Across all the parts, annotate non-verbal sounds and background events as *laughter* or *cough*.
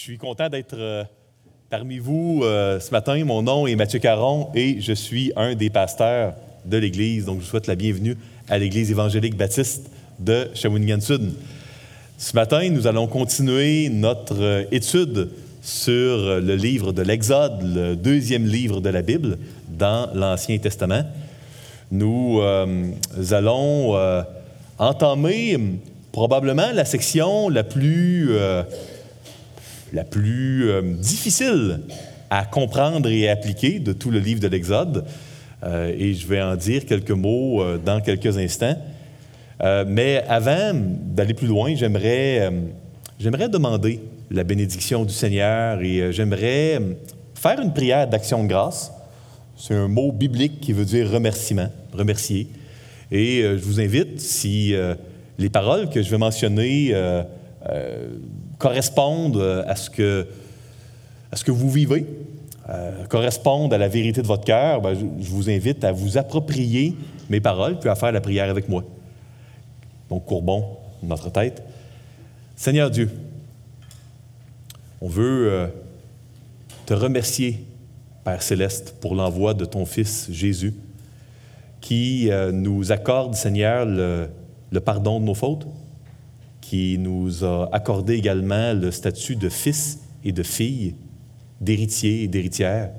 suis content d'être euh, parmi vous euh, ce matin. Mon nom est Mathieu Caron et je suis un des pasteurs de l'Église. Donc, je vous souhaite la bienvenue à l'Église évangélique baptiste de Shawinigan-Sud. Ce matin, nous allons continuer notre euh, étude sur le livre de l'Exode, le deuxième livre de la Bible dans l'Ancien Testament. Nous allons entamer probablement la section la plus la plus euh, difficile à comprendre et à appliquer de tout le livre de l'Exode. Euh, et je vais en dire quelques mots euh, dans quelques instants. mais avant d'aller plus loin, j'aimerais, j'aimerais demander la bénédiction du Seigneur et j'aimerais faire une prière d'action de grâce. C'est un mot biblique qui veut dire remerciement, remercier. Et je vous invite, si les paroles que je vais mentionner correspondent euh, à ce que, vous vivez, euh, correspondent à la vérité de votre cœur, ben, je, vous invite à vous approprier mes paroles puis à faire la prière avec moi. Donc, courbons notre tête. Seigneur Dieu, on veut euh, te remercier, Père céleste, pour l'envoi de ton Fils Jésus, qui nous accorde, Seigneur, le pardon de nos fautes, qui nous a accordé également le statut de fils et de fille, d'héritier et d'héritière.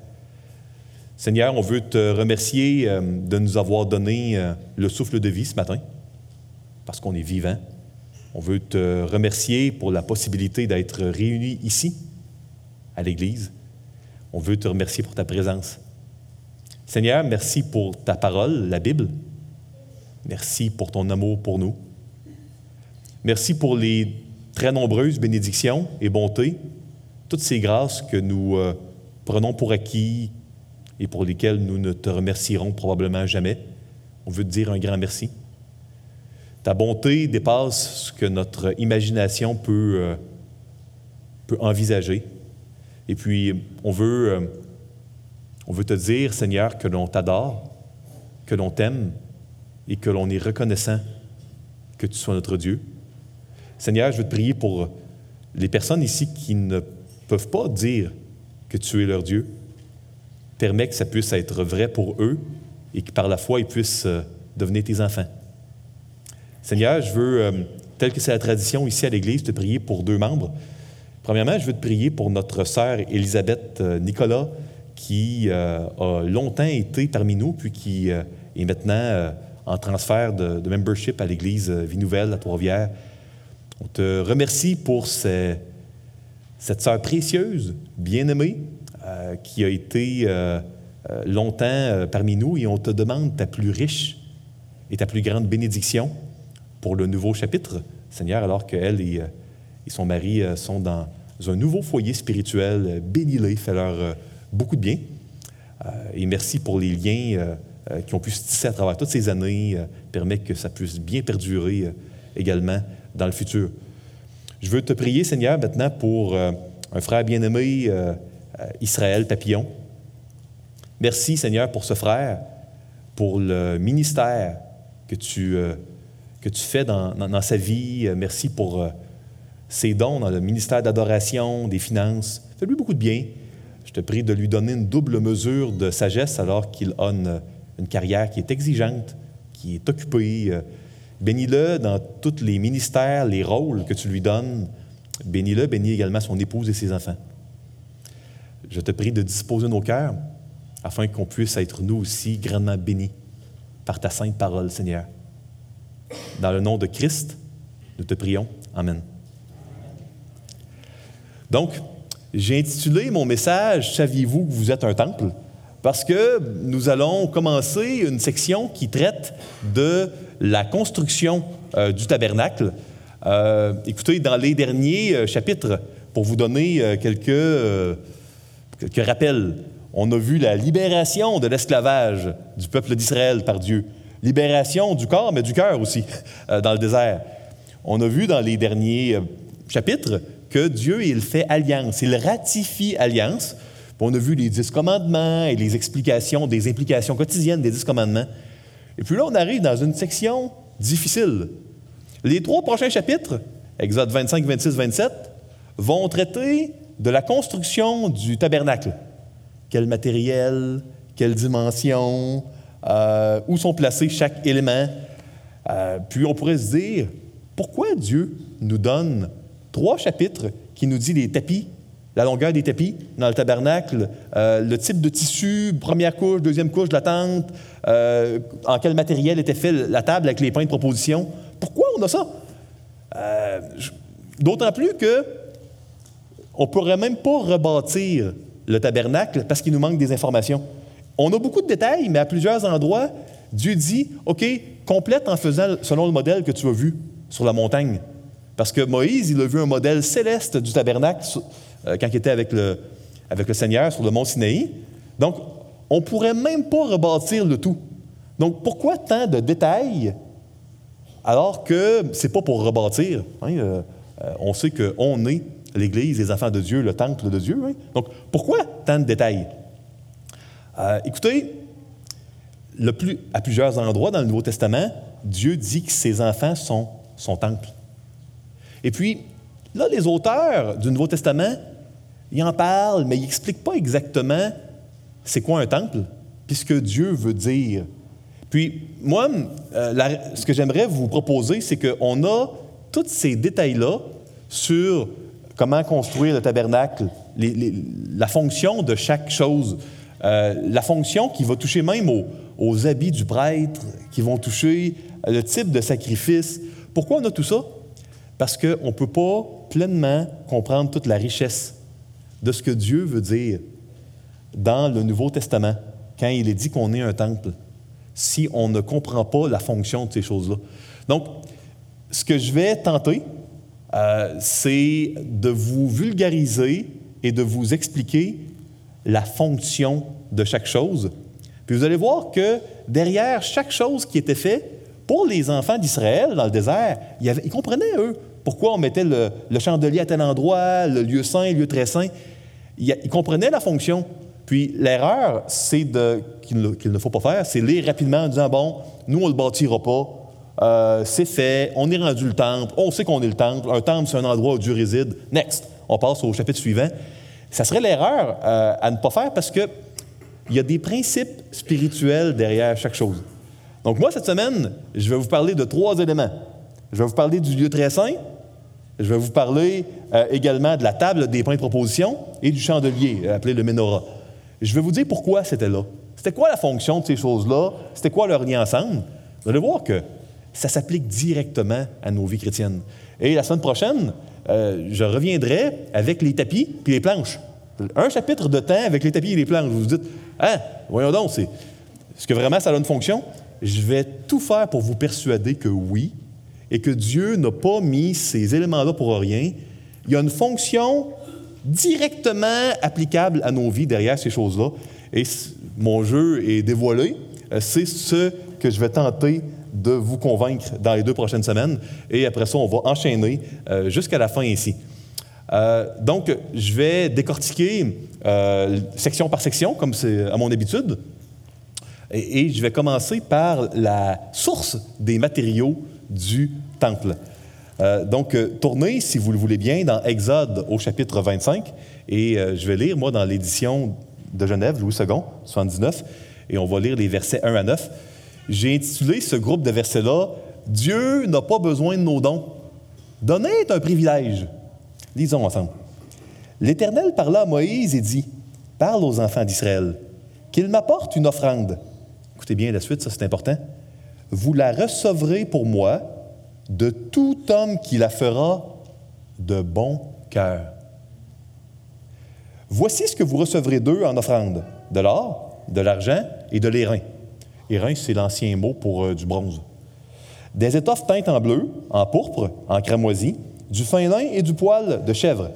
Seigneur, on veut te remercier euh, de nous avoir donné euh, le souffle de vie ce matin, parce qu'on est vivant. On veut te remercier pour la possibilité d'être réunis ici, à l'Église. On veut te remercier pour ta présence. Seigneur, merci pour ta parole, la Bible. Merci pour ton amour pour nous. Merci pour les très nombreuses bénédictions et bontés, toutes ces grâces que nous euh, prenons pour acquis et pour lesquelles nous ne te remercierons probablement jamais. On veut te dire un grand merci. Ta bonté dépasse ce que notre imagination peut, euh, peut envisager. Et puis, on veut, euh, on veut te dire, Seigneur, que l'on t'adore, que l'on t'aime et que l'on est reconnaissant que tu sois notre Dieu. Seigneur, je veux te prier pour les personnes ici qui ne peuvent pas dire que tu es leur Dieu. Permets que ça puisse être vrai pour eux et que par la foi, ils puissent euh, devenir tes enfants. Seigneur, je veux, euh, tel que c'est la tradition ici à l'Église, te prier pour deux membres. Premièrement, je veux te prier pour notre sœur Elisabeth euh, Nicolas, qui a longtemps été parmi nous, puis qui est maintenant en transfert de, de membership à l'Église Vie Nouvelle à Trois-Rivières. On te remercie pour cette sœur précieuse, bien-aimée, euh, qui a été euh, euh, longtemps parmi nous et on te demande ta plus riche et ta plus grande bénédiction pour le nouveau chapitre, Seigneur, alors qu'elle et, et, son mari sont dans un nouveau foyer spirituel. Bénis-les, fais-leur beaucoup de bien. et merci pour les liens qui ont pu se tisser à travers toutes ces années. permet que ça puisse bien perdurer également dans le futur. Je veux te prier, Seigneur, maintenant pour euh, un frère bien-aimé, euh, euh, Israël Papillon. Merci, Seigneur, pour ce frère, pour le ministère que tu, que tu fais dans, dans, sa vie. Merci pour ses dons dans le ministère d'adoration, des finances. Fais-lui beaucoup de bien. Je te prie de lui donner une double mesure de sagesse alors qu'il a une, une carrière qui est exigeante, qui est occupée Bénis-le dans tous les ministères, les rôles que tu lui donnes. Bénis-le, bénis également son épouse et ses enfants. Je te prie de disposer nos cœurs afin qu'on puisse être nous aussi grandement bénis par ta sainte parole, Seigneur. Dans le nom de Christ, nous te prions. Amen. Donc, j'ai intitulé mon message Saviez-vous que vous êtes un temple? Parce que nous allons commencer une section qui traite de la construction euh, du tabernacle. Euh, écoutez, dans les derniers euh, chapitres, pour vous donner quelques, quelques rappels, on a vu la libération de l'esclavage du peuple d'Israël par Dieu. Libération du corps, mais du cœur aussi, *laughs* dans le désert. On a vu dans les derniers chapitres que Dieu, il fait alliance, il ratifie alliance. On a vu les dix commandements et les explications des implications quotidiennes des dix commandements. Et puis là, on arrive dans une section difficile. Les trois prochains chapitres, Exode 25, 26, 27, vont traiter de la construction du tabernacle. Quel matériel, quelle dimension, euh, où sont placés chaque élément. Euh, puis on pourrait se dire, pourquoi Dieu nous donne trois chapitres qui nous dit les tapis, la longueur des tapis dans le tabernacle, euh, le type de tissu, première couche, deuxième couche de la tente, en quel matériel était fait la table avec les points de proposition. Pourquoi on a ça? D'autant plus que on ne pourrait même pas rebâtir le tabernacle parce qu'il nous manque des informations. On a beaucoup de détails, mais à plusieurs endroits, Dieu dit, OK, complète en faisant selon le modèle que tu as vu sur la montagne. Parce que Moïse, il a vu un modèle céleste du tabernacle euh, quand il était avec le, Seigneur sur le mont Sinaï. Donc, on ne pourrait même pas rebâtir le tout. Donc, pourquoi tant de détails alors que ce n'est pas pour rebâtir? Hein, euh, euh, on sait qu'on est l'Église, les enfants de Dieu, le temple de Dieu. Hein? Donc, pourquoi tant de détails? Euh, écoutez, à plusieurs endroits dans le Nouveau Testament, Dieu dit que ses enfants sont son temple. Et puis, là, les auteurs du Nouveau Testament, ils en parlent, mais ils n'expliquent pas exactement c'est quoi un temple, puis ce que Dieu veut dire. Puis, moi, euh, ce que j'aimerais vous proposer, c'est qu'on a tous ces détails-là sur comment construire le tabernacle, la fonction de chaque chose, euh, la fonction qui va toucher même aux, habits du prêtre, qui vont toucher le type de sacrifice. Pourquoi on a tout ça? Parce qu'on ne peut pas pleinement comprendre toute la richesse de ce que Dieu veut dire dans le Nouveau Testament, quand il est dit qu'on est un temple, si on ne comprend pas la fonction de ces choses-là. Donc, ce que je vais tenter, euh, c'est de vous vulgariser et de vous expliquer la fonction de chaque chose. Puis vous allez voir que derrière chaque chose qui était faite, pour les enfants d'Israël dans le désert, ils, comprenaient, eux, pourquoi on mettait le, chandelier à tel endroit, le lieu saint, le lieu très saint? Ils, comprenaient la fonction. Puis l'erreur, c'est qu'il ne, faut pas faire, c'est lire rapidement en disant, bon, nous, on ne le bâtira pas, euh, c'est fait, on est rendu le temple, on sait qu'on est le temple, un temple, c'est un endroit où Dieu réside. Next, on passe au chapitre suivant. Ça serait l'erreur euh, à ne pas faire parce qu'il y a des principes spirituels derrière chaque chose. Donc moi, cette semaine, je vais vous parler de trois éléments. Je vais vous parler du lieu très saint, je vais vous parler euh, également de la table des points de proposition et du chandelier, appelé le menorah. Je vais vous dire pourquoi c'était là. C'était quoi la fonction de ces choses-là? C'était quoi leur lien ensemble? Vous allez voir que ça s'applique directement à nos vies chrétiennes. Et la semaine prochaine, euh, je reviendrai avec les tapis puis les planches. Un chapitre de temps avec les tapis et les planches. Vous vous dites, hein, voyons donc, est-ce que vraiment ça a une fonction? Je vais tout faire pour vous persuader que oui, et que Dieu n'a pas mis ces éléments-là pour rien. Il y a une fonction directement applicable à nos vies derrière ces choses-là. Et mon jeu est dévoilé. Euh, c'est ce que je vais tenter de vous convaincre dans les deux prochaines semaines. Et après ça, on va enchaîner euh, jusqu'à la fin ici. Euh, donc, je vais décortiquer section par section, comme c'est à mon habitude. Et, je vais commencer par la source des matériaux du temple. donc, tournez, si vous le voulez bien, dans Exode au chapitre 25. Et je vais lire, moi, dans l'édition de Genève, Louis II, 79. Et on va lire les versets 1 à 9. J'ai intitulé ce groupe de versets-là Dieu n'a pas besoin de nos dons. Donner est un privilège. Lisons ensemble. L'Éternel parla à Moïse et dit Parle aux enfants d'Israël, qu'ils m'apportent une offrande. Écoutez bien la suite, ça c'est important. Vous la recevrez pour moi de tout homme qui la fera de bon cœur. Voici ce que vous recevrez d'eux en offrande de l'or, de l'argent et de l'airain Airain, c'est l'ancien mot pour euh, du bronze. Des étoffes teintes en bleu, en pourpre, en cramoisi, du fin lin et du poil de chèvre.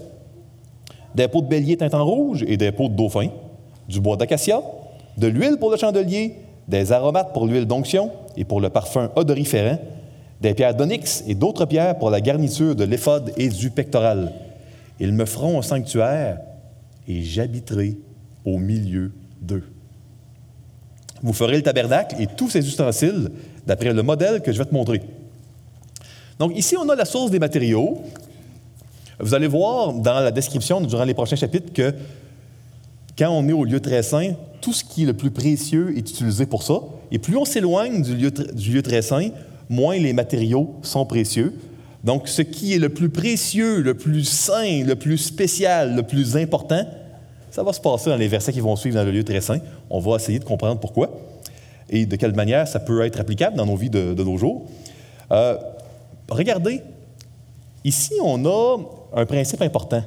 Des peaux de bélier teintes en rouge et des peaux de dauphin, du bois d'acacia, de l'huile pour le chandelier, des aromates pour l'huile d'onction et pour le parfum odoriférant, des pierres d'onyx et d'autres pierres pour la garniture de l'éphode et du pectoral. Ils me feront un sanctuaire et j'habiterai au milieu d'eux. Vous ferez le tabernacle et tous ses ustensiles d'après le modèle que je vais te montrer. Donc ici, on a la source des matériaux. Vous allez voir dans la description durant les prochains chapitres que quand on est au lieu très saint, tout ce qui est le plus précieux est utilisé pour ça. Et plus on s'éloigne du lieu, très saint, moins les matériaux sont précieux. Donc, ce qui est le plus précieux, le plus saint, le plus spécial, le plus important, ça va se passer dans les versets qui vont suivre dans le lieu très saint. On va essayer de comprendre pourquoi et de quelle manière ça peut être applicable dans nos vies de, nos jours. Euh, regardez, ici, on a un principe important.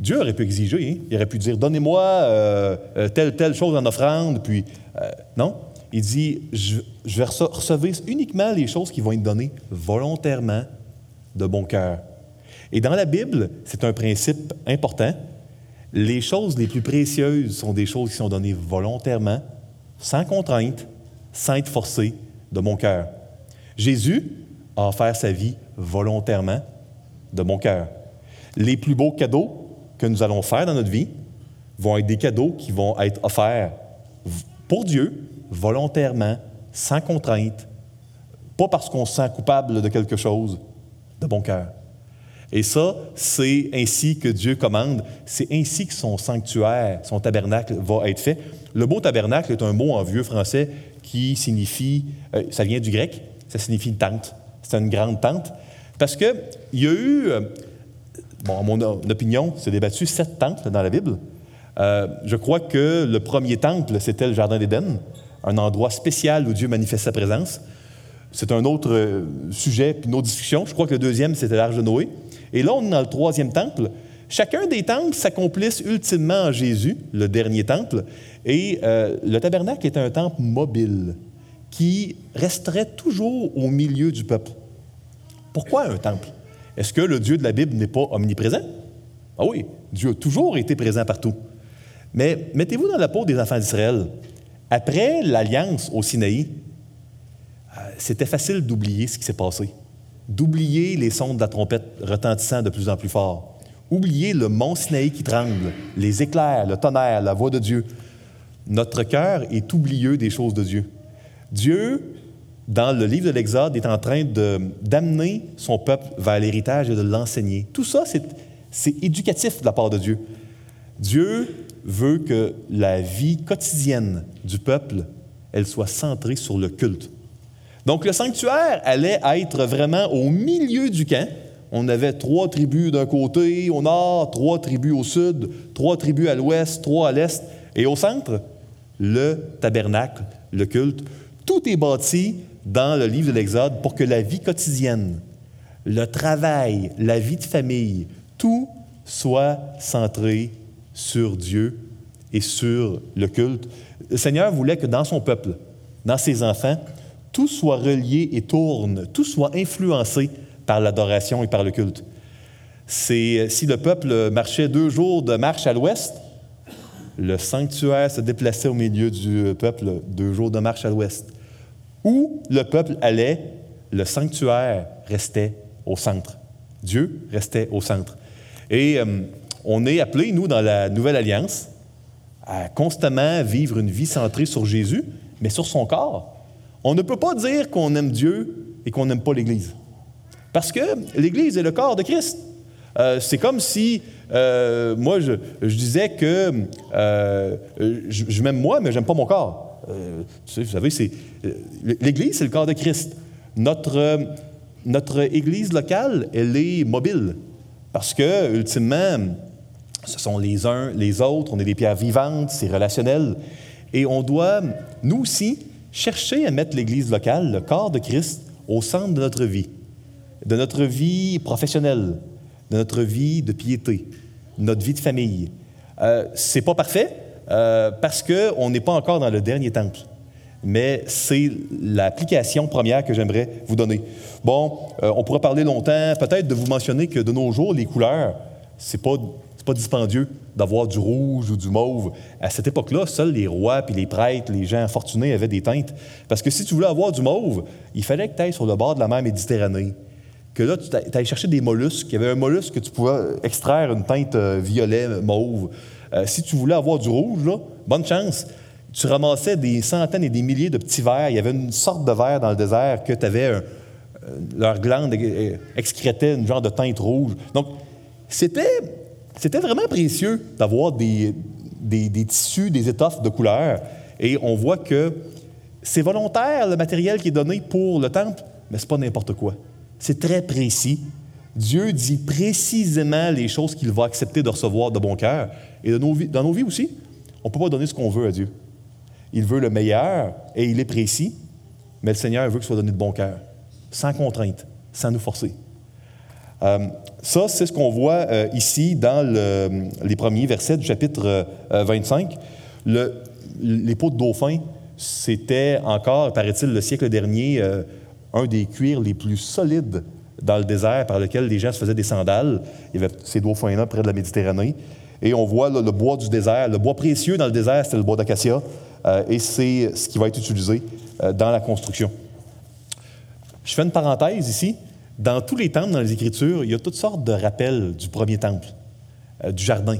Dieu aurait pu exiger, hein. il aurait pu dire Donnez-moi euh, euh, telle, telle chose en offrande, puis euh, non. Il dit je, vais recevoir uniquement les choses qui vont être données volontairement de bon cœur. Et dans la Bible, c'est un principe important. Les choses les plus précieuses sont des choses qui sont données volontairement, sans contrainte, sans être forcé, de bon cœur. Jésus a offert sa vie volontairement, de bon cœur. Les plus beaux cadeaux que nous allons faire dans notre vie vont être des cadeaux qui vont être offerts pour Dieu, volontairement, sans contrainte, pas parce qu'on se sent coupable de quelque chose, de bon cœur. Et ça, c'est ainsi que Dieu commande, c'est ainsi que son sanctuaire, son tabernacle va être fait. Le mot tabernacle est un mot en vieux français qui signifie, euh, ça vient du grec, ça signifie tente. C'est une grande tente. Parce qu'il y a eu, euh, bon, à mon opinion, c'est débattu sept temples dans la Bible. Euh, je crois que le premier temple, c'était le Jardin d'Éden, un endroit spécial où Dieu manifeste sa présence. C'est un autre euh, sujet, puis une autre discussion. Je crois que le deuxième, c'était l'Arche de Noé. Et là, on est dans le troisième temple. Chacun des temples s'accomplissent ultimement en Jésus, le dernier temple. Et euh, le tabernacle est un temple mobile qui resterait toujours au milieu du peuple. Pourquoi un temple? Est-ce que le Dieu de la Bible n'est pas omniprésent? Ah oui, Dieu a toujours été présent partout. Mais mettez-vous dans la peau des enfants d'Israël. Après l'alliance au Sinaï, euh, c'était facile d'oublier ce qui s'est passé, d'oublier les sons de la trompette retentissant de plus en plus fort, oublier le mont Sinaï qui tremble, les éclairs, le tonnerre, la voix de Dieu. Notre cœur est oublieux des choses de Dieu. Dieu dans le livre de l'Exode, est en train d'amener son peuple vers l'héritage et de l'enseigner. Tout ça, c'est éducatif de la part de Dieu. Dieu veut que la vie quotidienne du peuple, elle soit centrée sur le culte. Donc le sanctuaire allait être vraiment au milieu du camp. On avait trois tribus d'un côté au nord, trois tribus au sud, trois tribus à l'ouest, trois à l'est, et au centre, le tabernacle, le culte. Tout est bâti dans le livre de l'Exode pour que la vie quotidienne, le travail, la vie de famille, tout soit centré sur Dieu et sur le culte. Le Seigneur voulait que dans son peuple, dans ses enfants, tout soit relié et tourne, tout soit influencé par l'adoration et par le culte. Si le peuple marchait deux jours de marche à l'ouest, le sanctuaire se déplaçait au milieu du peuple deux jours de marche à l'ouest. Où le peuple allait, le sanctuaire restait au centre. Dieu restait au centre. Et euh, on est appelé, nous, dans la Nouvelle Alliance, à constamment vivre une vie centrée sur Jésus, mais sur son corps. On ne peut pas dire qu'on aime Dieu et qu'on n'aime pas l'Église. Parce que l'Église est le corps de Christ. Euh, c'est comme si euh, moi, je, disais que je, je m'aime moi, mais je n'aime pas mon corps. Euh, vous savez, c'est, euh, l'Église, c'est le corps de Christ. Notre, euh, notre Église locale, elle est mobile. Parce que, ultimement, ce sont les uns les autres, on est des pierres vivantes, c'est relationnel. Et on doit, nous aussi, chercher à mettre l'Église locale, le corps de Christ, au centre de notre vie, de notre vie professionnelle, de notre vie de piété, de notre vie de famille. Euh, c'est pas parfait, euh, parce qu'on n'est pas encore dans le dernier temple. Mais c'est l'application première que j'aimerais vous donner. Bon, euh, on pourrait parler longtemps, peut-être de vous mentionner que de nos jours, les couleurs, c'est pas pas dispendieux d'avoir du rouge ou du mauve. À cette époque-là, seuls les rois puis les prêtres, les gens fortunés avaient des teintes. Parce que si tu voulais avoir du mauve, il fallait que tu ailles sur le bord de la mer Méditerranée. Que là, tu ailles chercher des mollusques. Il y avait un mollusque que tu pouvais extraire une teinte euh, violet, mauve. Euh, si tu voulais avoir du rouge, bonne chance. Tu ramassais des centaines et des milliers de petits verres. Il y avait une sorte de verre dans le désert que tu avais leurs glandes excrétaient une genre de teinte rouge. Donc, c'était, c'était vraiment précieux d'avoir des, des, tissus, des étoffes de couleur. Et on voit que c'est volontaire, le matériel qui est donné pour le temple, mais ce n'est pas n'importe quoi. C'est très précis. Dieu dit précisément les choses qu'il va accepter de recevoir de bon cœur. Et dans nos, vies, aussi, on ne peut pas donner ce qu'on veut à Dieu. Il veut le meilleur et il est précis, mais le Seigneur veut que ce soit donné de bon cœur, sans contrainte, sans nous forcer. Euh, ça, c'est ce qu'on voit euh, ici dans les premiers versets du chapitre 25. Euh, les peaux de dauphin, c'était encore, paraît-il, le siècle dernier, un des cuirs les plus solides dans le désert par lequel les gens se faisaient des sandales. Il y avait ces dauphins-là près de la Méditerranée. Et on voit le bois du désert. Le bois précieux dans le désert, c'était le bois d'acacia. et c'est ce qui va être utilisé dans la construction. Je fais une parenthèse ici. Dans tous les temples dans les Écritures, il y a toutes sortes de rappels du premier temple, euh, du jardin.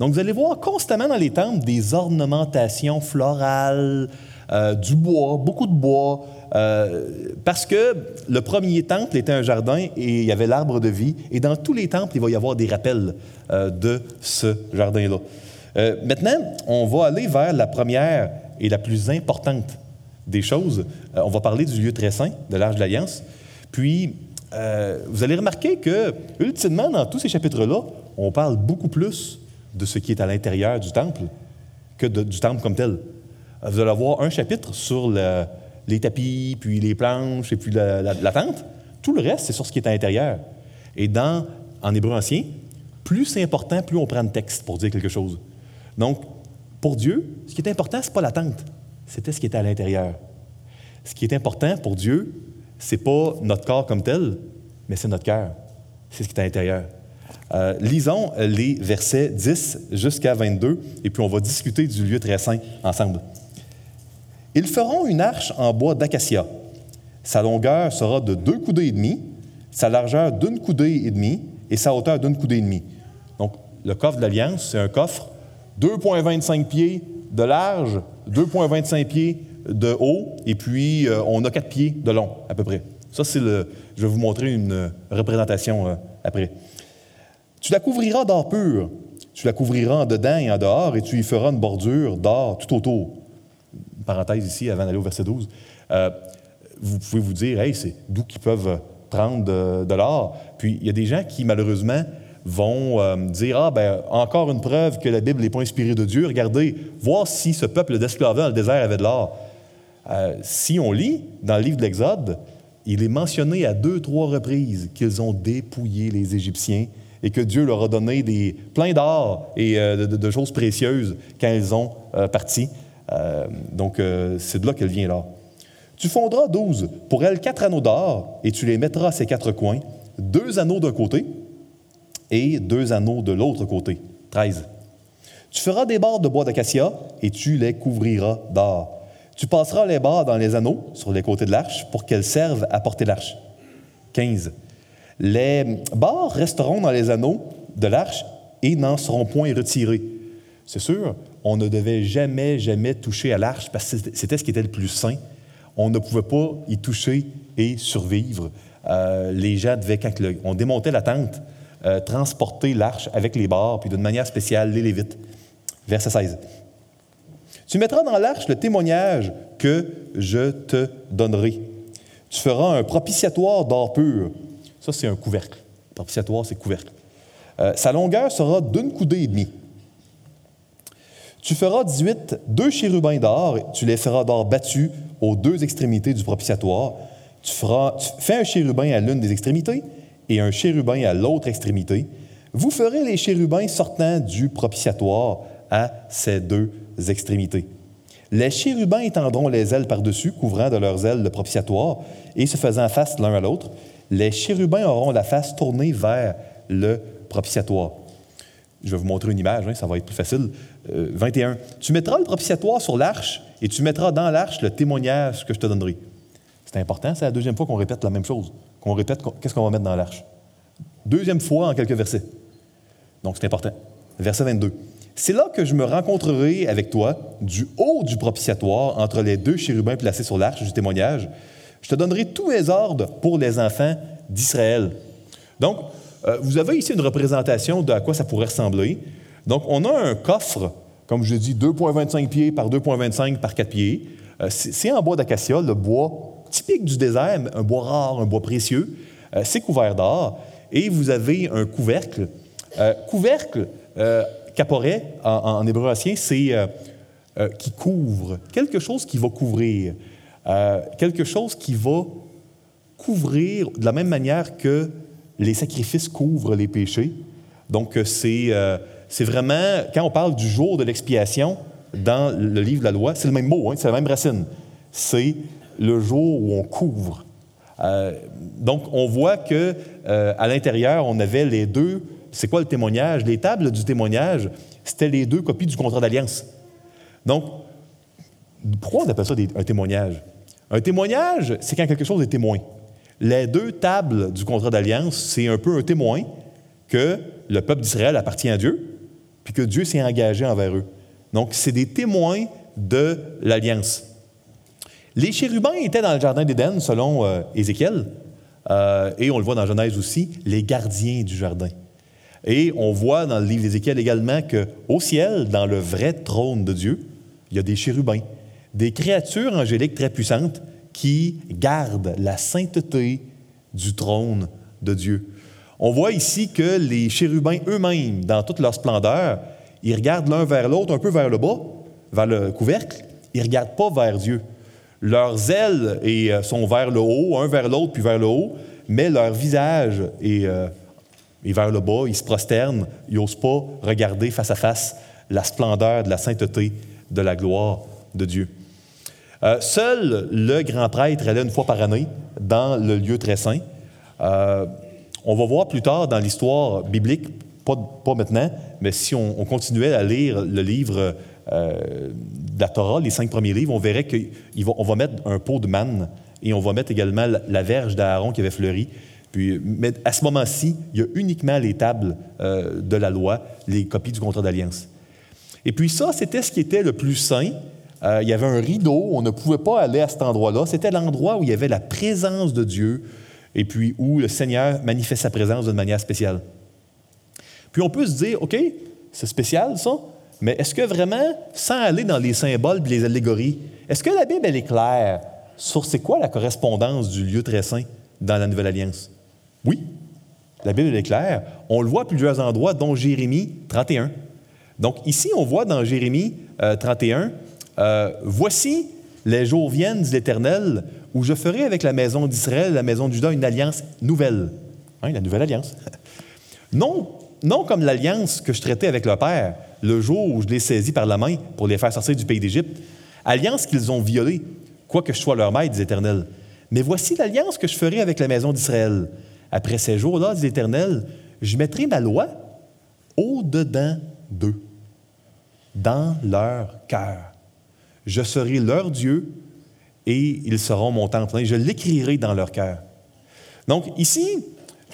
Donc, vous allez voir constamment dans les temples des ornementations florales, euh, du bois, beaucoup de bois, euh, parce que le premier temple était un jardin et il y avait l'arbre de vie. Et dans tous les temples, il va y avoir des rappels de ce jardin-là. maintenant, on va aller vers la première et la plus importante des choses. on va parler du lieu très saint, de l'Arche de l'Alliance. Puis, euh, vous allez remarquer que, ultimement, dans tous ces chapitres-là, on parle beaucoup plus de ce qui est à l'intérieur du temple que du temple comme tel. Vous allez avoir un chapitre sur les tapis, puis les planches, et puis la, tente. Tout le reste, c'est sur ce qui est à l'intérieur. Et dans, en hébreu ancien, plus c'est important, plus on prend le texte pour dire quelque chose. Donc, pour Dieu, ce qui est important, ce n'est pas la tente, c'était ce qui était à l'intérieur. Ce qui est important pour Dieu, c'est pas notre corps comme tel, mais c'est notre cœur. C'est ce qui est à l'intérieur. Euh, lisons les versets 10 jusqu'à 22, et puis on va discuter du lieu très saint ensemble. Ils feront une arche en bois d'acacia. Sa longueur sera de deux coudées et demi, sa largeur d'une coudée et demie, et sa hauteur d'une coudée et demie. Donc, le coffre de l'Alliance, c'est un coffre 2,25 pieds de large, 2,25 pieds de haut, et puis euh, on a quatre pieds de long, à peu près. Ça, c'est le. Je vais vous montrer une représentation euh, après. Tu la couvriras d'or pur. Tu la couvriras en dedans et en dehors, et tu y feras une bordure d'or tout autour. Parenthèse ici, avant d'aller au verset 12. vous pouvez vous dire, hey, c'est d'où qu'ils peuvent prendre de, de l'or. Puis il y a des gens qui, malheureusement, vont euh, dire Ah, ben, encore une preuve que la Bible n'est pas inspirée de Dieu. Regardez, voir si ce peuple d'esclaves dans le désert avait de l'or. Euh, si on lit dans le livre de l'Exode, il est mentionné à deux, trois reprises qu'ils ont dépouillé les Égyptiens et que Dieu leur a donné des, plein d'or et euh, de, choses précieuses quand ils ont parti. Donc, c'est de là qu'elle vient là. Tu fondras douze, pour elle quatre anneaux d'or, et tu les mettras à ses quatre coins, deux anneaux d'un côté, et deux anneaux de l'autre côté. 13. Tu feras des barres de bois d'acacia et tu les couvriras d'or. Tu passeras les barres dans les anneaux sur les côtés de l'arche pour qu'elles servent à porter l'arche. 15. Les barres resteront dans les anneaux de l'arche et n'en seront point retirées. C'est sûr, on ne devait jamais, jamais toucher à l'arche parce que c'était ce qui était le plus sain. On ne pouvait pas y toucher et survivre. Euh, les gens devaient, quand on démontait la tente, euh, transporter l'arche avec les barres, puis d'une manière spéciale, les Lévites. Verset 16. Tu mettras dans l'arche le témoignage que je te donnerai. Tu feras un propitiatoire d'or pur. Ça, c'est un couvercle. Propitiatoire, c'est couvercle. Euh, sa longueur sera d'une coudée et demie. Tu feras 18, deux chérubins d'or, tu les feras d'or battu aux deux extrémités du propitiatoire. Tu, feras, fais un chérubin à l'une des extrémités et un chérubin à l'autre extrémité, vous ferez les chérubins sortant du propitiatoire à ces deux extrémités. Les chérubins étendront les ailes par-dessus, couvrant de leurs ailes le propitiatoire, et se faisant face l'un à l'autre. Les chérubins auront la face tournée vers le propitiatoire. Je vais vous montrer une image, hein, ça va être plus facile. 21. Euh, tu mettras le propitiatoire sur l'arche, et tu mettras dans l'arche le témoignage que je te donnerai. C'est important, c'est la deuxième fois qu'on répète la même chose qu'on répète qu'est-ce qu'on va mettre dans l'arche. Deuxième fois en quelques versets. Donc c'est important. Verset 22. C'est là que je me rencontrerai avec toi du haut du propitiatoire entre les deux chérubins placés sur l'arche du témoignage. Je te donnerai tous mes ordres pour les enfants d'Israël. Donc, euh, vous avez ici une représentation de à quoi ça pourrait ressembler. Donc, on a un coffre, comme je dis, 2,25 pieds par 2,25 par 4 pieds. Euh, c'est en bois d'acacia, le bois typique du désert, un bois rare, un bois précieux. Euh, c'est couvert d'or. Et vous avez un couvercle. couvercle, caporet en, hébreu ancien, c'est qui couvre, quelque chose qui va couvrir, quelque chose qui va couvrir de la même manière que les sacrifices couvrent les péchés. Donc, c'est euh, c'est vraiment, quand on parle du jour de l'expiation dans le livre de la loi, c'est le même mot, hein, c'est la même racine. C'est le jour où on couvre. Euh, donc, on voit que euh, à l'intérieur, on avait les deux. C'est quoi le témoignage? Les tables du témoignage, c'était les deux copies du contrat d'alliance. Donc, pourquoi on appelle ça un témoignage? Un témoignage, c'est quand quelque chose est témoin. Les deux tables du contrat d'alliance, c'est un peu un témoin que le peuple d'Israël appartient à Dieu, puis que Dieu s'est engagé envers eux. Donc, c'est des témoins de l'alliance. Les chérubins étaient dans le jardin d'Éden, selon euh, Ézéchiel, euh, et on le voit dans Genèse aussi, les gardiens du jardin. Et on voit dans le livre d'Ézéchiel également qu'au ciel, dans le vrai trône de Dieu, il y a des chérubins, des créatures angéliques très puissantes qui gardent la sainteté du trône de Dieu. On voit ici que les chérubins eux-mêmes, dans toute leur splendeur, ils regardent l'un vers l'autre, un peu vers le bas, vers le couvercle, ils ne regardent pas vers Dieu. Leurs ailes euh, sont vers le haut, un vers l'autre, puis vers le haut, mais leur visage est, euh, vers le bas, ils se prosternent, ils n'osent pas regarder face à face la splendeur de la sainteté, de la gloire de Dieu. Euh, seul le grand prêtre allait une fois par année dans le lieu très saint. On va voir plus tard dans l'histoire biblique, pas, maintenant, mais si on, continuait à lire le livre euh, de la Torah, les cinq premiers livres, on verrait qu'on va, mettre un pot de manne et on va mettre également la, verge d'Aaron qui avait fleuri. Puis, mais à ce moment-ci, il y a uniquement les tables de la loi, les copies du contrat d'alliance. Et puis ça, c'était ce qui était le plus saint, euh, il y avait un rideau, on ne pouvait pas aller à cet endroit-là. C'était l'endroit où il y avait la présence de Dieu et puis où le Seigneur manifeste sa présence d'une manière spéciale. Puis on peut se dire, OK, c'est spécial ça, mais est-ce que vraiment, sans aller dans les symboles et les allégories, est-ce que la Bible est claire sur c'est quoi la correspondance du lieu très saint dans la Nouvelle Alliance? Oui, la Bible est claire. On le voit à plusieurs endroits, dont Jérémie 31. Donc ici, on voit dans Jérémie 31 euh, Voici, les jours viennent, dit l'Éternel, où je ferai avec la maison d'Israël la maison de Juda une alliance nouvelle. Hein, la nouvelle alliance. *laughs* non, non comme l'alliance que je traitais avec leur père le jour où je les saisis par la main pour les faire sortir du pays d'Égypte, alliance qu'ils ont violée, quoique je sois leur maître, dit l'Éternel. Mais voici l'alliance que je ferai avec la maison d'Israël. Après ces jours-là, dit l'Éternel, je mettrai ma loi au-dedans d'eux, dans leur cœur. Je serai leur Dieu et ils seront mon temple. Je l'écrirai dans leur cœur. Donc ici,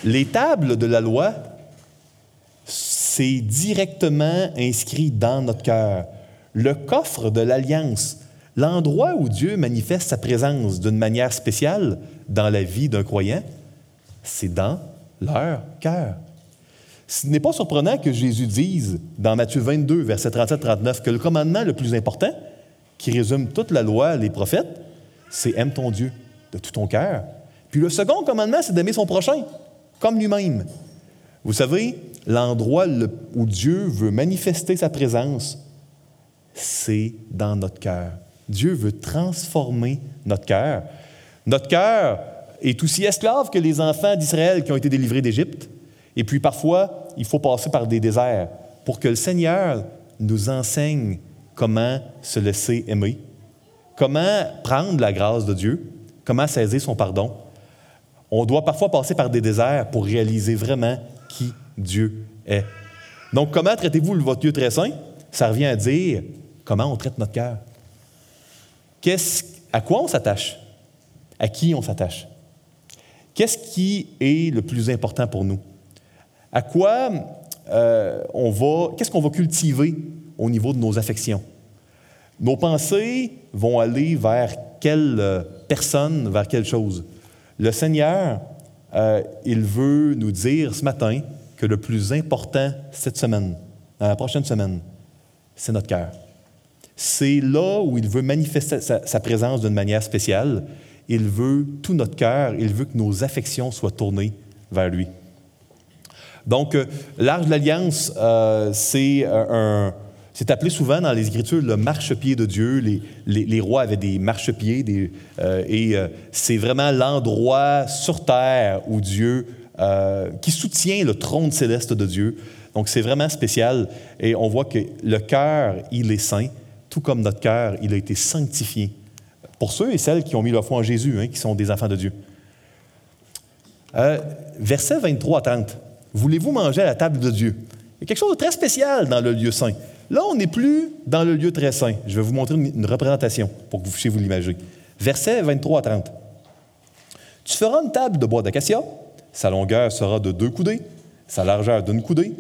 les tables de la loi, c'est directement inscrit dans notre cœur. Le coffre de l'alliance, l'endroit où Dieu manifeste sa présence d'une manière spéciale dans la vie d'un croyant, c'est dans leur cœur. Ce n'est pas surprenant que Jésus dise dans Matthieu 22, verset 37-39, que le commandement le plus important, qui résume toute la loi, les prophètes, c'est aime ton Dieu de tout ton cœur. Puis le second commandement, c'est d'aimer son prochain, comme lui-même. Vous savez, l'endroit où Dieu veut manifester sa présence, c'est dans notre cœur. Dieu veut transformer notre cœur. Notre cœur est aussi esclave que les enfants d'Israël qui ont été délivrés d'Égypte. Et puis parfois, il faut passer par des déserts pour que le Seigneur nous enseigne comment se laisser aimer, comment prendre la grâce de Dieu, comment saisir son pardon? On doit parfois passer par des déserts pour réaliser vraiment qui Dieu est. Donc, comment traitez-vous votre Dieu très saint? Ça revient à dire comment on traite notre cœur. à quoi on s'attache? À qui on s'attache? Qu'est-ce qui est le plus important pour nous? À quoi euh, on va, qu'est-ce qu'on va cultiver au niveau de nos affections? Nos pensées vont aller vers quelle euh, personne, vers quelle chose? Le Seigneur, euh, il veut nous dire ce matin que le plus important cette semaine, dans la prochaine semaine, c'est notre cœur. C'est là où il veut manifester sa, sa présence d'une manière spéciale. Il veut tout notre cœur, il veut que nos affections soient tournées vers lui. Donc, euh, l'arche de l'Alliance, c'est un, c'est appelé souvent dans les Écritures le marchepied de Dieu. Les, les, rois avaient des marchepieds euh, et euh, c'est vraiment l'endroit sur terre où Dieu, euh, qui soutient le trône céleste de Dieu. Donc c'est vraiment spécial et on voit que le cœur, il est saint, tout comme notre cœur, il a été sanctifié. Pour ceux et celles qui ont mis leur foi en Jésus, hein, qui sont des enfants de Dieu. Verset 23 à 30. Voulez-vous manger à la table de Dieu? Il y a quelque chose de très spécial dans le lieu saint. Là, on n'est plus dans le lieu très saint. Je vais vous montrer une, représentation pour que vous puissiez vous l'imaginer. Verset 23 à 30. Tu feras une table de bois d'acacia. Sa longueur sera de deux coudées, sa largeur d'une coudée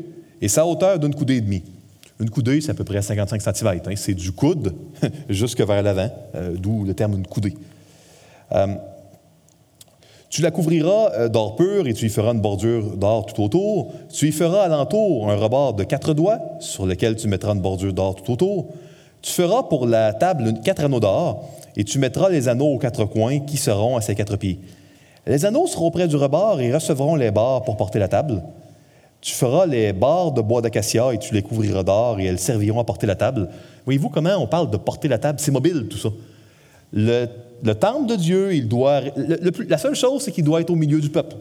et sa hauteur d'une coudée et demie. Une coudée, c'est à peu près 55 cm. Hein. C'est du coude *laughs* jusque vers l'avant, euh, d'où le terme une coudée. Euh, tu la couvriras euh, d'or pur et tu y feras une bordure d'or tout autour. Tu y feras alentour un rebord de quatre doigts sur lequel tu mettras une bordure d'or tout autour. Tu feras pour la table quatre anneaux d'or et tu mettras les anneaux aux quatre coins qui seront à ses quatre pieds. Les anneaux seront près du rebord et recevront les barres pour porter la table. Tu feras les barres de bois d'acacia et tu les couvriras d'or et elles serviront à porter la table. Voyez-vous comment on parle de porter la table? C'est mobile tout ça. Le temple de Dieu, il doit. La seule chose, c'est qu'il doit être au milieu du peuple.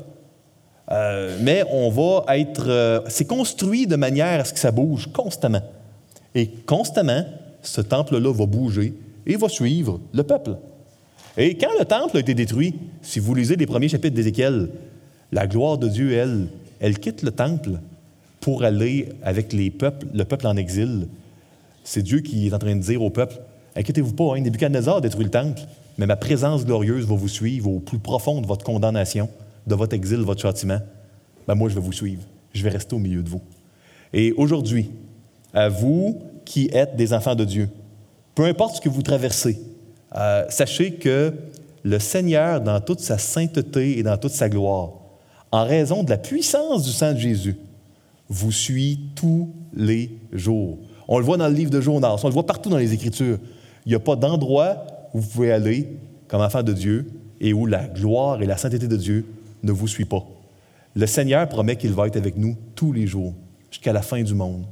Euh, mais on va être. Euh, c'est construit de manière à ce que ça bouge constamment. Et constamment, ce temple-là va bouger et va suivre le peuple. Et quand le temple a été détruit, si vous lisez les premiers chapitres d'Ézéchiel, la gloire de Dieu, elle, elle quitte le temple pour aller avec les peuples, le peuple en exil. C'est Dieu qui est en train de dire au peuple Inquiétez-vous pas, hein, Nebuchadnezzar a détruit le temple, mais ma présence glorieuse va vous suivre au plus profond de votre condamnation, de votre exil, de votre châtiment. Ben moi, je vais vous suivre. Je vais rester au milieu de vous. Et aujourd'hui, à vous qui êtes des enfants de Dieu, peu importe ce que vous traversez, euh, sachez que le Seigneur, dans toute sa sainteté et dans toute sa gloire, en raison de la puissance du sang de Jésus, vous suit tous les jours. On le voit dans le livre de Jonas, on le voit partout dans les Écritures. Il n'y a pas d'endroit où vous pouvez aller comme enfant de Dieu et où la gloire et la sainteté de Dieu ne vous suivent pas. Le Seigneur promet qu'il va être avec nous tous les jours, jusqu'à la fin du monde.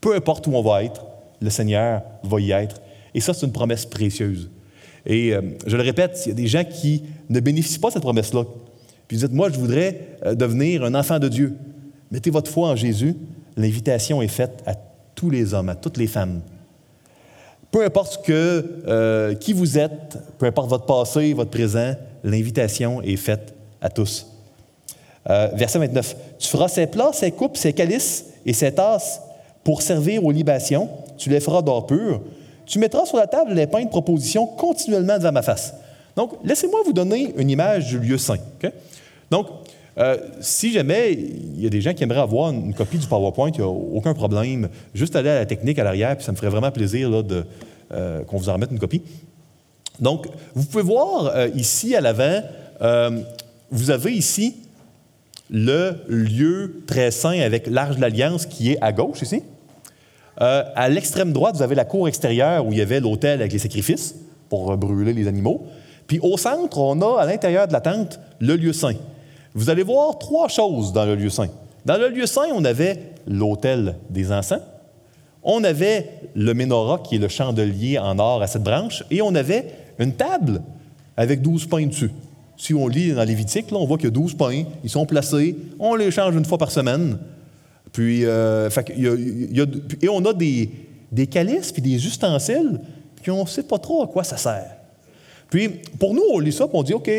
Peu importe où on va être, le Seigneur va y être. Et ça, c'est une promesse précieuse. Et euh, je le répète, il y a des gens qui ne bénéficient pas de cette promesse-là. Puis vous dites, moi, je voudrais euh, devenir un enfant de Dieu. Mettez votre foi en Jésus. L'invitation est faite à tous les hommes, à toutes les femmes. Peu importe que, euh, qui vous êtes, peu importe votre passé, votre présent, l'invitation est faite à tous. Euh, verset 29. Tu feras ses plats, ses coupes, ses calices et ses tasses pour servir aux libations. Tu les feras d'or pur. Tu mettras sur la table les pains de proposition continuellement devant ma face. Donc, laissez-moi vous donner une image du lieu saint. Donc, euh, si jamais il y a des gens qui aimeraient avoir une copie du PowerPoint, il n'y a aucun problème. Juste aller à la technique à l'arrière, puis ça me ferait vraiment plaisir euh, qu'on vous en remette une copie. Donc, vous pouvez voir euh, ici à l'avant, vous avez ici le lieu très saint avec l'arche de l'Alliance qui est à gauche ici. à l'extrême droite, vous avez la cour extérieure où il y avait l'autel avec les sacrifices pour brûler les animaux. Puis au centre, on a à l'intérieur de la tente le lieu saint. Vous allez voir trois choses dans le lieu saint. Dans le lieu saint, on avait l'autel des encens, on avait le menorah, qui est le chandelier en or à cette branche, et on avait une table avec douze pains dessus. Si on lit dans Lévitique, là, on voit qu'il y a douze pains, ils sont placés, on les change une fois par semaine. Puis, euh, et on a des, des calices puis des ustensiles, puis on ne sait pas trop à quoi ça sert. Puis, pour nous, on lit ça, puis on dit, OK,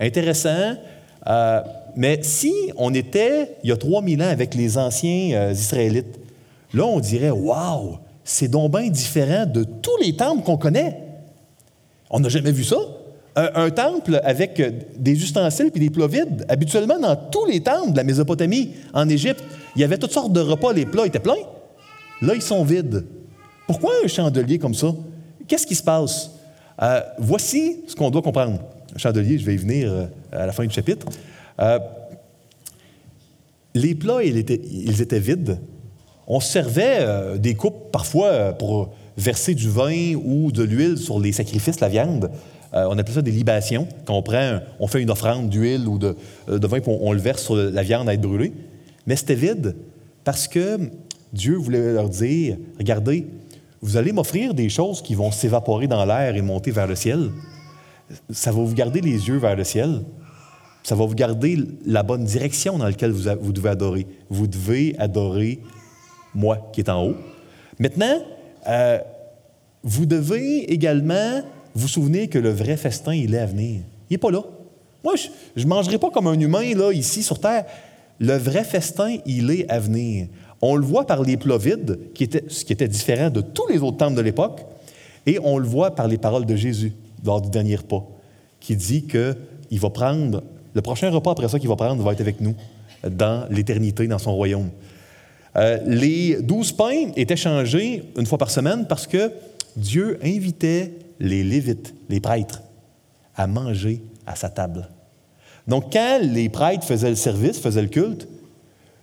intéressant, euh, mais si on était, il y a 3000 ans, avec les anciens euh, Israélites, là, on dirait, waouh, c'est donc bien différent de tous les temples qu'on connaît. On n'a jamais vu ça. Un, un, temple avec des ustensiles et des plats vides. Habituellement, dans tous les temples de la Mésopotamie, en Égypte, il y avait toutes sortes de repas, les plats étaient pleins. Là, ils sont vides. Pourquoi un chandelier comme ça? Qu'est-ce qui se passe? Euh, voici ce qu'on doit comprendre. Chandelier, je vais y venir euh, à la fin du chapitre. Euh, les plats, ils étaient, vides. On servait des coupes parfois pour verser du vin ou de l'huile sur les sacrifices, la viande. on appelle ça des libations. Quand on, prend, on fait une offrande d'huile ou de, vin, puis on, le verse sur la viande à être brûlée. Mais c'était vide parce que Dieu voulait leur dire, regardez, vous allez m'offrir des choses qui vont s'évaporer dans l'air et monter vers le ciel. Ça va vous garder les yeux vers le ciel. Ça va vous garder la bonne direction dans laquelle vous, devez adorer. Vous devez adorer moi qui est en haut. Maintenant, euh, vous devez également vous souvenir que le vrai festin, il est à venir. Il n'est pas là. Moi, je ne mangerai pas comme un humain là, ici sur Terre. Le vrai festin, il est à venir. On le voit par les plats vides, qui ce qui était différent de tous les autres temples de l'époque, et on le voit par les paroles de Jésus lors du dernier repas, qui dit qu'il va prendre, le prochain repas après ça qu'il va prendre va être avec nous dans l'éternité, dans son royaume. Euh, les douze pains étaient changés une fois par semaine parce que Dieu invitait les Lévites, les prêtres, à manger à sa table. Donc, quand les prêtres faisaient le service, faisaient le culte,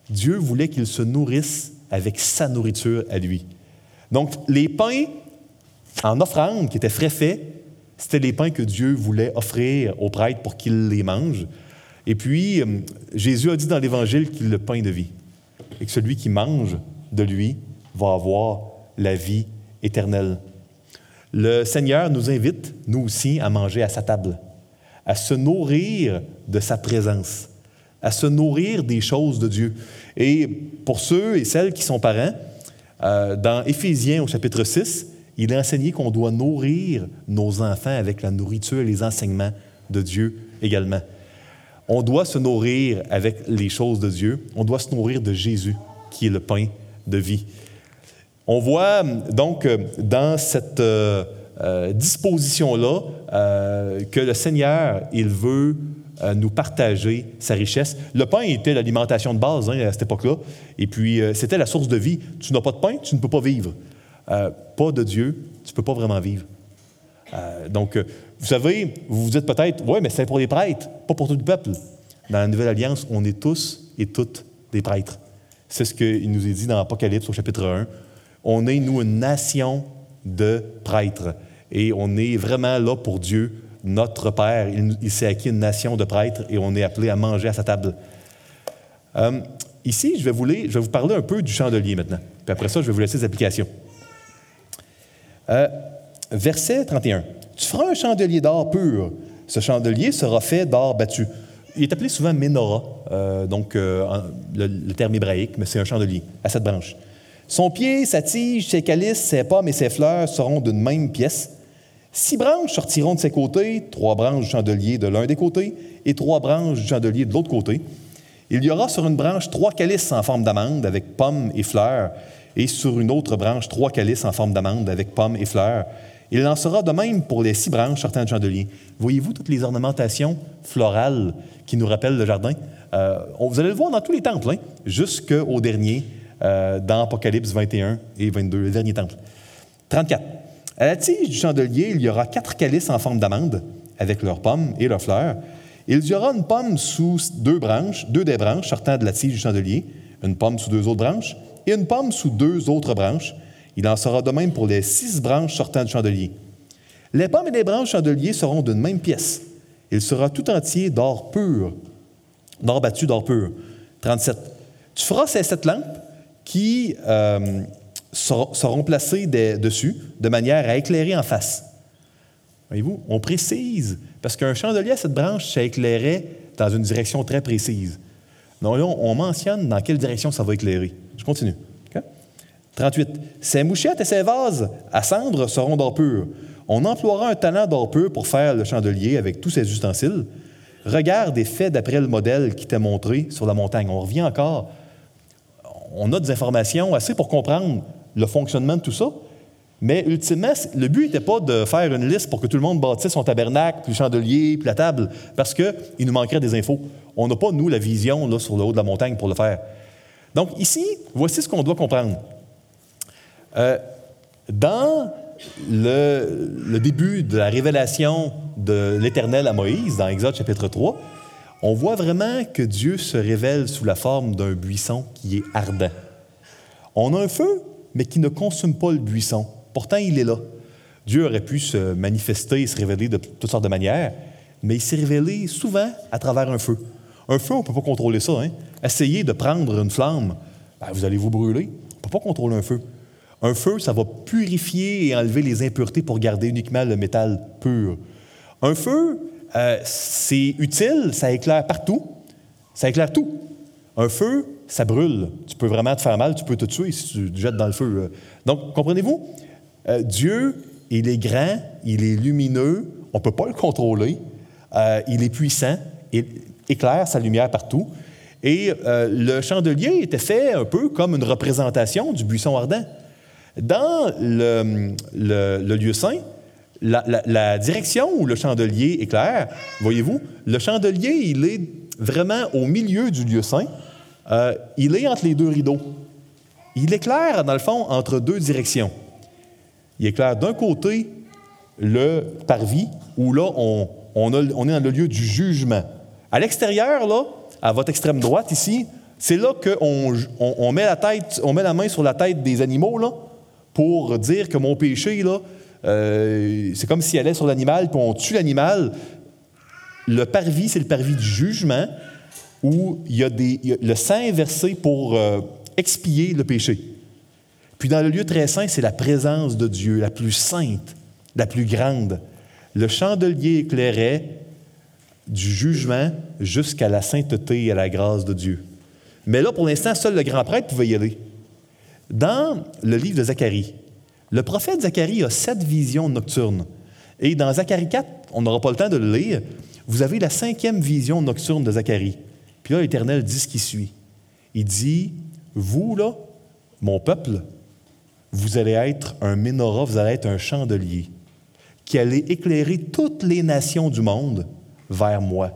Dieu voulait qu'ils se nourrissent avec sa nourriture à lui. Donc, les pains en offrande, qui étaient frais faits, c'était les pains que Dieu voulait offrir aux prêtres pour qu'ils les mangent. Et puis, euh, Jésus a dit dans l'Évangile qu'il est le pain de vie et que celui qui mange de lui va avoir la vie éternelle. Le Seigneur nous invite, nous aussi, à manger à sa table, à se nourrir de sa présence à se nourrir des choses de Dieu. Et pour ceux et celles qui sont parents, euh, dans Éphésiens au chapitre 6, il est enseigné qu'on doit nourrir nos enfants avec la nourriture et les enseignements de Dieu également. On doit se nourrir avec les choses de Dieu. On doit se nourrir de Jésus, qui est le pain de vie. On voit donc dans cette euh, euh, disposition-là que le Seigneur, il veut nous partager sa richesse. Le pain était l'alimentation de base hein, à cette époque-là. Et puis, euh, c'était la source de vie. Tu n'as pas de pain, tu ne peux pas vivre. Euh, pas de Dieu, tu ne peux pas vraiment vivre. Euh, donc, vous savez, vous vous dites peut-être, oui, mais c'est pour les prêtres, pas pour tout le peuple. Dans la Nouvelle Alliance, on est tous et toutes des prêtres. C'est ce qu'il nous est dit dans Apocalypse au chapitre 1. On est, nous, une nation de prêtres. Et on est vraiment là pour Dieu notre Père. Il, s'est acquis une nation de prêtres et on est appelé à manger à sa table. Euh, ici, je vais, vous parler un peu du chandelier maintenant. Puis après ça, je vais vous laisser les applications. Euh, verset 31. Tu feras un chandelier d'or pur. Ce chandelier sera fait d'or battu. Il est appelé souvent menorah, euh, donc le, le, terme hébraïque, mais c'est un chandelier à cette branche. Son pied, sa tige, ses calices, ses pommes et ses fleurs seront d'une même pièce. Six branches sortiront de ses côtés, trois branches du chandelier de l'un des côtés et trois branches du chandelier de l'autre côté. Il y aura sur une branche trois calices en forme d'amande avec pommes et fleurs, et sur une autre branche trois calices en forme d'amande avec pommes et fleurs. Il en sera de même pour les six branches sortant du chandelier. Voyez-vous toutes les ornementations florales qui nous rappellent le jardin? Euh, vous allez le voir dans tous les temples, hein, jusqu'au dernier, euh, dans Apocalypse 21 et 22, le dernier temple. 34. À la tige du chandelier, il y aura quatre calices en forme d'amande, avec leurs pommes et leurs fleurs. Il y aura une pomme sous deux branches, deux des branches sortant de la tige du chandelier, une pomme sous deux autres branches, et une pomme sous deux autres branches. Il en sera de même pour les six branches sortant du chandelier. Les pommes et les branches chandelier seront d'une même pièce. Il sera tout entier d'or pur, d'or battu, d'or pur. 37. Tu feras ces sept lampes qui euh, seront placés dessus de manière à éclairer en face. Voyez-vous, on précise, parce qu'un chandelier à cette branche, ça éclairait dans une direction très précise. Donc là, on mentionne dans quelle direction ça va éclairer. Je continue. 38. Ces mouchettes et ces vases à cendre seront d'or pur. On emploiera un talent d'or pur pour faire le chandelier avec tous ses ustensiles. Regarde et fais d'après le modèle qui t'est montré sur la montagne. On revient encore. On a des informations assez pour comprendre le fonctionnement de tout ça. Mais ultimement, le but n'était pas de faire une liste pour que tout le monde bâtisse son tabernacle, puis le chandelier, puis la table, parce qu'il nous manquerait des infos. On n'a pas, nous, la vision là, sur le haut de la montagne pour le faire. Donc ici, voici ce qu'on doit comprendre. Euh, dans le, début de la révélation de l'Éternel à Moïse, dans Exode chapitre 3, on voit vraiment que Dieu se révèle sous la forme d'un buisson qui est ardent. On a un feu, mais qui ne consume pas le buisson. Pourtant, il est là. Dieu aurait pu se manifester et se révéler de toutes sortes de manières, mais il s'est révélé souvent à travers un feu. Un feu, on ne peut pas contrôler ça. Hein? Essayez de prendre une flamme, ben, vous allez vous brûler. On ne peut pas contrôler un feu. Un feu, ça va purifier et enlever les impuretés pour garder uniquement le métal pur. Un feu, euh, c'est utile, ça éclaire partout, ça éclaire tout. Un feu, ça brûle. Tu peux vraiment te faire mal, tu peux te tuer si tu te jettes dans le feu. Euh. Donc, comprenez-vous? Euh, Dieu, il est grand, il est lumineux, on ne peut pas le contrôler, il est puissant, il éclaire sa lumière partout. Et le chandelier était fait un peu comme une représentation du buisson ardent. Dans le, lieu saint, la, direction où le chandelier éclaire, voyez-vous, le chandelier, il est vraiment au milieu du lieu saint. Euh, il est entre les deux rideaux. Il éclaire, dans le fond, entre deux directions. Il éclaire d'un côté le parvis, où là, on, on, est dans le lieu du jugement. À l'extérieur, là, à votre extrême droite ici, c'est là qu'on on, met la on met la main sur la tête des animaux, là, pour dire que mon péché, euh, c'est comme s'il allait sur l'animal, puis on tue l'animal. Le parvis, c'est le parvis du jugement, où il y a, des, le sang est versé pour euh, expier le péché. Puis dans le lieu très saint, c'est la présence de Dieu, la plus sainte, la plus grande. Le chandelier éclairait du jugement jusqu'à la sainteté et à la grâce de Dieu. Mais là, pour l'instant, seul le grand prêtre pouvait y aller. Dans le livre de Zacharie, le prophète Zacharie a sept visions nocturnes. Et dans Zacharie 4, on n'aura pas le temps de le lire, vous avez la cinquième vision nocturne de Zacharie. Puis là, l'Éternel dit ce qui suit. Il dit, vous, là, mon peuple, vous allez être un menorah, vous allez être un chandelier qui allait éclairer toutes les nations du monde vers moi.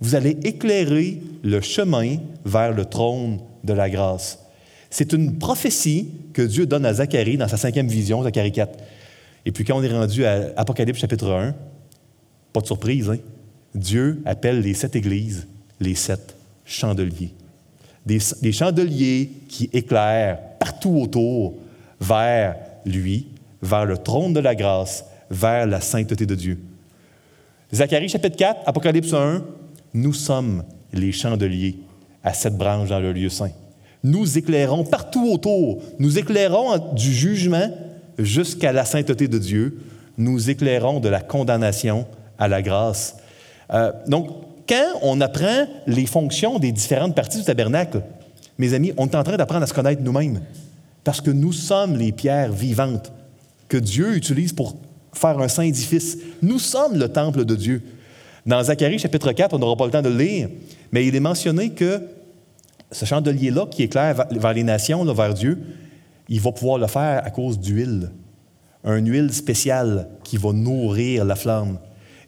Vous allez éclairer le chemin vers le trône de la grâce. C'est une prophétie que Dieu donne à Zacharie dans sa cinquième vision, Zacharie 4. Et puis quand on est rendu à Apocalypse chapitre 1, pas de surprise, hein? Dieu appelle les sept églises les sept chandeliers. Des, des, chandeliers qui éclairent partout autour vers lui, vers le trône de la grâce, vers la sainteté de Dieu. Zacharie chapitre 4, Apocalypse 1, nous sommes les chandeliers à sept branches dans le lieu saint nous éclairons partout autour. Nous éclairons du jugement jusqu'à la sainteté de Dieu. Nous éclairons de la condamnation à la grâce. Euh, donc, quand on apprend les fonctions des différentes parties du tabernacle, mes amis, on est en train d'apprendre à se connaître nous-mêmes. Parce que nous sommes les pierres vivantes que Dieu utilise pour faire un saint édifice. Nous sommes le temple de Dieu. Dans Zacharie chapitre 4, on n'aura pas le temps de le lire, mais il est mentionné que ce chandelier-là qui éclaire vers les nations, vers Dieu, il va pouvoir le faire à cause d'huile. Un huile spéciale qui va nourrir la flamme.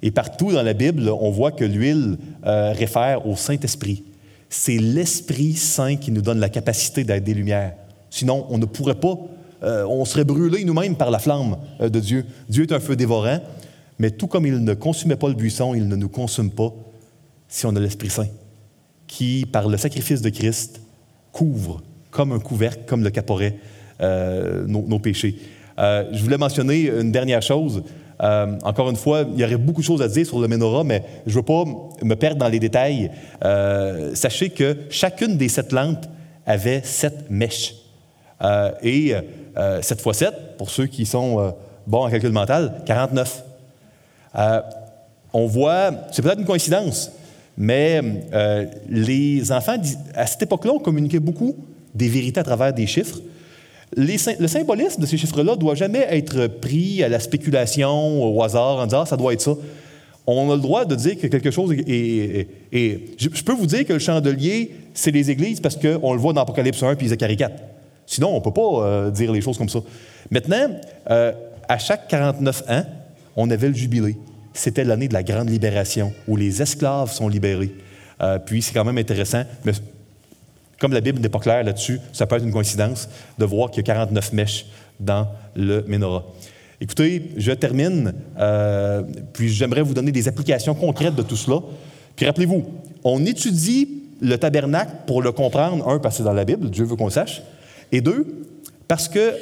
Et partout dans la Bible, on voit que l'huile euh, réfère au Saint-Esprit. C'est l'Esprit Saint qui nous donne la capacité d'être des lumières. Sinon, on ne pourrait pas, euh, on serait brûlé nous-mêmes par la flamme euh, de Dieu. Dieu est un feu dévorant, mais tout comme il ne consumait pas le buisson, il ne nous consume pas si on a l'Esprit Saint qui, par le sacrifice de Christ, couvre comme un couvercle, comme le caporet, euh, nos, péchés. Euh, je voulais mentionner une dernière chose. Euh, encore une fois, il y aurait beaucoup de choses à dire sur le menorah, mais je ne veux pas me perdre dans les détails. sachez que chacune des sept lampes avait sept mèches. et sept fois sept, pour ceux qui sont bons en calcul mental, 49. on voit, c'est peut-être une coïncidence, mais euh, les enfants, à cette époque-là, on communiquait beaucoup des vérités à travers des chiffres. le symbolisme de ces chiffres-là doit jamais être pris à la spéculation, au hasard, en disant ah, ça doit être ça. On a le droit de dire que quelque chose est. je, peux vous dire que le chandelier, c'est les églises parce qu'on le voit dans Apocalypse 1 puis Zacharie 4. Sinon, on ne peut pas euh, dire les choses comme ça. Maintenant, euh, à chaque 49 ans, on avait le jubilé c'était l'année de la grande libération, où les esclaves sont libérés. Euh, puis c'est quand même intéressant, mais comme la Bible n'est pas claire là-dessus, ça peut être une coïncidence de voir qu'il y a 49 mèches dans le menorah. Écoutez, je termine, euh, puis j'aimerais vous donner des applications concrètes de tout cela. Puis rappelez-vous, on étudie le tabernacle pour le comprendre, un, parce que c'est dans la Bible, Dieu veut qu'on sache, et deux, parce que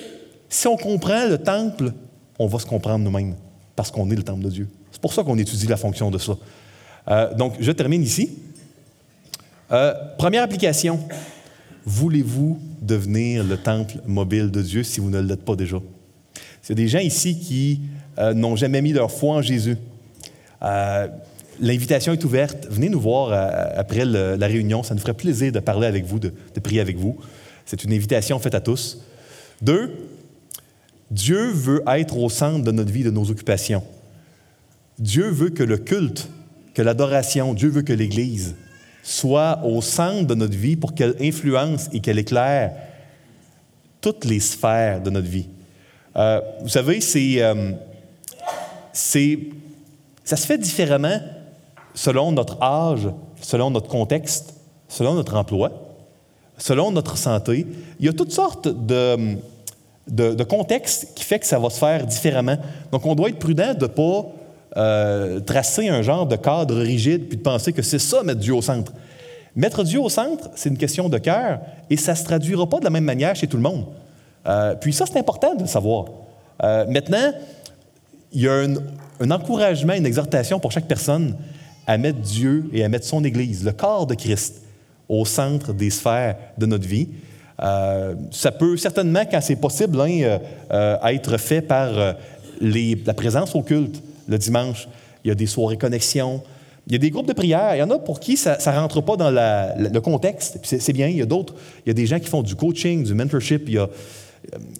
si on comprend le temple, on va se comprendre nous-mêmes, parce qu'on est le temple de Dieu. C'est pour ça qu'on étudie la fonction de cela. Euh, donc, je termine ici. Euh, première application. Voulez-vous devenir le temple mobile de Dieu si vous ne l'êtes pas déjà? C'est des gens ici qui euh, n'ont jamais mis leur foi en Jésus. L'invitation est ouverte. Venez nous voir après la réunion. Ça nous ferait plaisir de parler avec vous, de, de prier avec vous. C'est une invitation faite à tous. Deux, Dieu veut être au centre de notre vie, de nos occupations. Dieu veut que le culte, que l'adoration, Dieu veut que l'Église soit au centre de notre vie pour qu'elle influence et qu'elle éclaire toutes les sphères de notre vie. Euh, vous savez, euh, c'est, ça se fait différemment selon notre âge, selon notre contexte, selon notre emploi, selon notre santé. Il y a toutes sortes de, de, contextes qui fait que ça va se faire différemment. Donc, on doit être prudent de ne pas euh, tracer un genre de cadre rigide puis de penser que c'est ça, mettre Dieu au centre. Mettre Dieu au centre, c'est une question de cœur et ça ne se traduira pas de la même manière chez tout le monde. Euh, puis ça, c'est important de le savoir. Euh, maintenant, il y a un, encouragement, une exhortation pour chaque personne à mettre Dieu et à mettre son Église, le corps de Christ, au centre des sphères de notre vie. ça peut certainement, quand c'est possible, hein, être fait par la présence au culte, le dimanche. Il y a des soirées connexion. Il y a des groupes de prière. Il y en a pour qui ça ne rentre pas dans le contexte. C'est bien. Il y a d'autres. Il y a des gens qui font du coaching, du mentorship. Il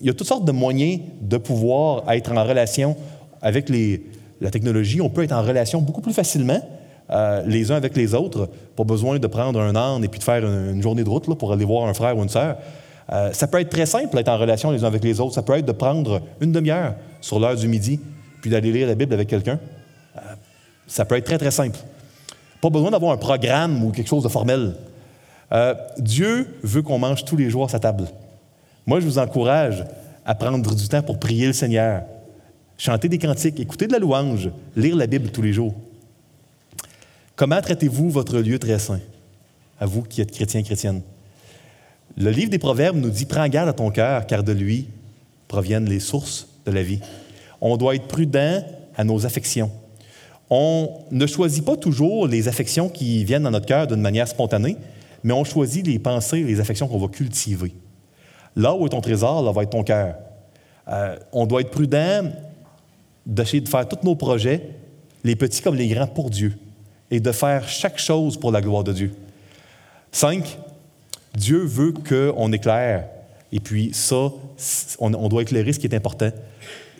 y a, toutes sortes de moyens de pouvoir être en relation avec la technologie. On peut être en relation beaucoup plus facilement euh, les uns avec les autres. Pas besoin de prendre un an et puis de faire une, journée de route pour aller voir un frère ou une sœur. Euh, ça peut être très simple d'être en relation les uns avec les autres. Ça peut être de prendre une demi-heure sur l'heure du midi puis d'aller lire la Bible avec quelqu'un, euh, ça peut être très, très simple. Pas besoin d'avoir un programme ou quelque chose de formel. Euh, Dieu veut qu'on mange tous les jours à sa table. Moi, je vous encourage à prendre du temps pour prier le Seigneur, chanter des cantiques, écouter de la louange, lire la Bible tous les jours. Comment traitez-vous votre lieu très saint, à vous qui êtes chrétiens, chrétiennes? Le livre des Proverbes nous dit Prends garde à ton cœur, car de lui proviennent les sources de la vie. On doit être prudent à nos affections. On ne choisit pas toujours les affections qui viennent dans notre cœur d'une manière spontanée, mais on choisit les pensées, les affections qu'on va cultiver. Là où est ton trésor, là va être ton cœur. Euh, on doit être prudent d'essayer de faire tous nos projets, les petits comme les grands, pour Dieu, et de faire chaque chose pour la gloire de Dieu. Cinq, Dieu veut qu'on éclaire. Et puis ça, on, on doit éclairer ce qui est important.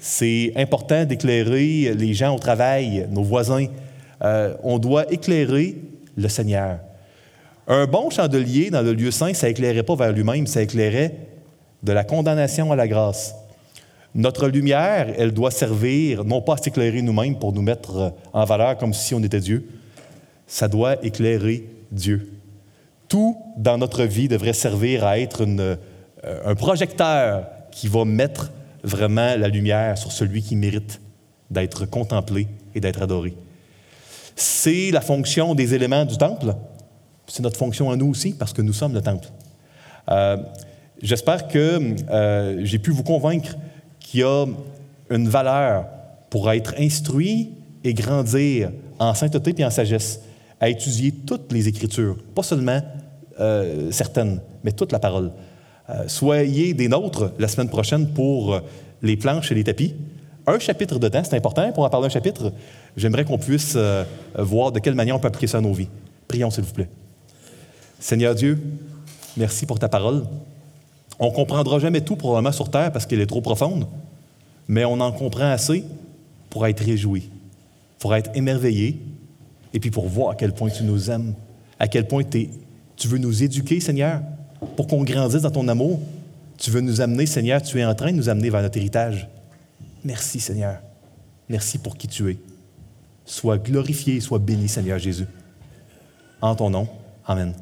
C'est important d'éclairer les gens au travail, nos voisins. Euh, on doit éclairer le Seigneur. Un bon chandelier dans le lieu saint, ça éclairait pas vers lui-même, ça éclairait de la condamnation à la grâce. Notre lumière, elle doit servir non pas à s'éclairer nous-mêmes pour nous mettre en valeur comme si on était Dieu, ça doit éclairer Dieu. Tout dans notre vie devrait servir à être euh, un projecteur qui va mettre vraiment la lumière sur celui qui mérite d'être contemplé et d'être adoré. C'est la fonction des éléments du temple. C'est notre fonction à nous aussi, parce que nous sommes le temple. Euh, j'espère que euh, j'ai pu vous convaincre qu'il y a une valeur pour être instruit et grandir en sainteté et en sagesse, à étudier toutes les Écritures, pas seulement euh, certaines, mais toute la parole. Euh, soyez des nôtres la semaine prochaine pour euh, les planches et les tapis. Un chapitre dedans, c'est important pour en parler un chapitre. J'aimerais qu'on puisse euh, voir de quelle manière on peut appliquer ça à nos vies. Prions, s'il vous plaît. Seigneur Dieu, merci pour ta parole. On ne comprendra jamais tout probablement sur Terre parce qu'elle est trop profonde, mais on en comprend assez pour être réjoui, pour être émerveillé, et puis pour voir à quel point tu nous aimes, à quel point tu veux nous éduquer, Seigneur, pour qu'on grandisse dans ton amour. Tu veux nous amener, Seigneur, tu es en train de nous amener vers notre héritage. Merci, Seigneur. Merci pour qui tu es. Sois glorifié, sois béni, Seigneur Jésus. En ton nom, Amen.